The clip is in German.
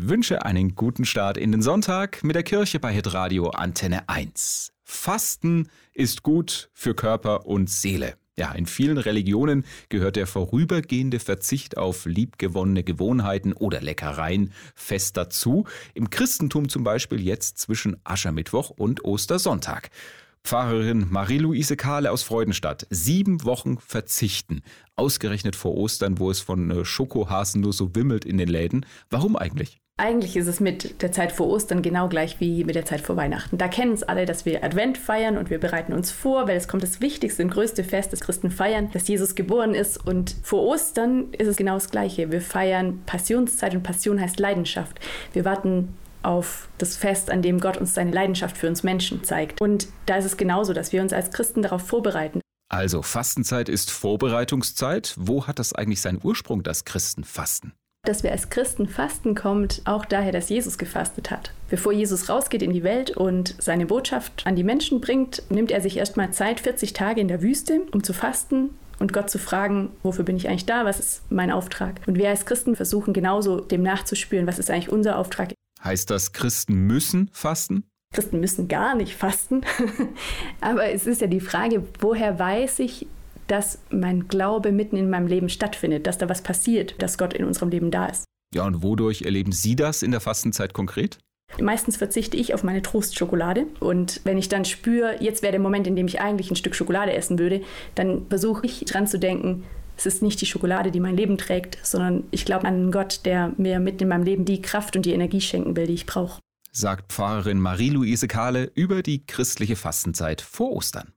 wünsche einen guten Start in den Sonntag mit der Kirche bei Hitradio Antenne 1. Fasten ist gut für Körper und Seele. Ja, in vielen Religionen gehört der vorübergehende Verzicht auf liebgewonnene Gewohnheiten oder Leckereien fest dazu. Im Christentum zum Beispiel jetzt zwischen Aschermittwoch und Ostersonntag. Pfarrerin Marie-Louise Kahle aus Freudenstadt. Sieben Wochen verzichten. Ausgerechnet vor Ostern, wo es von äh, Schokohasen nur so wimmelt in den Läden. Warum eigentlich? Eigentlich ist es mit der Zeit vor Ostern genau gleich wie mit der Zeit vor Weihnachten. Da kennen es alle, dass wir Advent feiern und wir bereiten uns vor, weil es kommt das wichtigste und größte Fest des Christen feiern, dass Jesus geboren ist. Und vor Ostern ist es genau das Gleiche. Wir feiern Passionszeit und Passion heißt Leidenschaft. Wir warten auf das Fest, an dem Gott uns seine Leidenschaft für uns Menschen zeigt. Und da ist es genauso, dass wir uns als Christen darauf vorbereiten. Also Fastenzeit ist Vorbereitungszeit. Wo hat das eigentlich seinen Ursprung, das Christenfasten? Dass wir als Christen fasten, kommt auch daher, dass Jesus gefastet hat. Bevor Jesus rausgeht in die Welt und seine Botschaft an die Menschen bringt, nimmt er sich erstmal Zeit, 40 Tage in der Wüste, um zu fasten und Gott zu fragen, wofür bin ich eigentlich da, was ist mein Auftrag. Und wir als Christen versuchen genauso dem nachzuspüren, was ist eigentlich unser Auftrag. Heißt das, Christen müssen fasten? Christen müssen gar nicht fasten. Aber es ist ja die Frage, woher weiß ich, dass mein Glaube mitten in meinem Leben stattfindet, dass da was passiert, dass Gott in unserem Leben da ist. Ja, und wodurch erleben Sie das in der Fastenzeit konkret? Meistens verzichte ich auf meine Trostschokolade und wenn ich dann spüre, jetzt wäre der Moment, in dem ich eigentlich ein Stück Schokolade essen würde, dann versuche ich dran zu denken, es ist nicht die Schokolade, die mein Leben trägt, sondern ich glaube an einen Gott, der mir mitten in meinem Leben die Kraft und die Energie schenken will, die ich brauche. Sagt Pfarrerin Marie-Louise Kahle über die christliche Fastenzeit vor Ostern.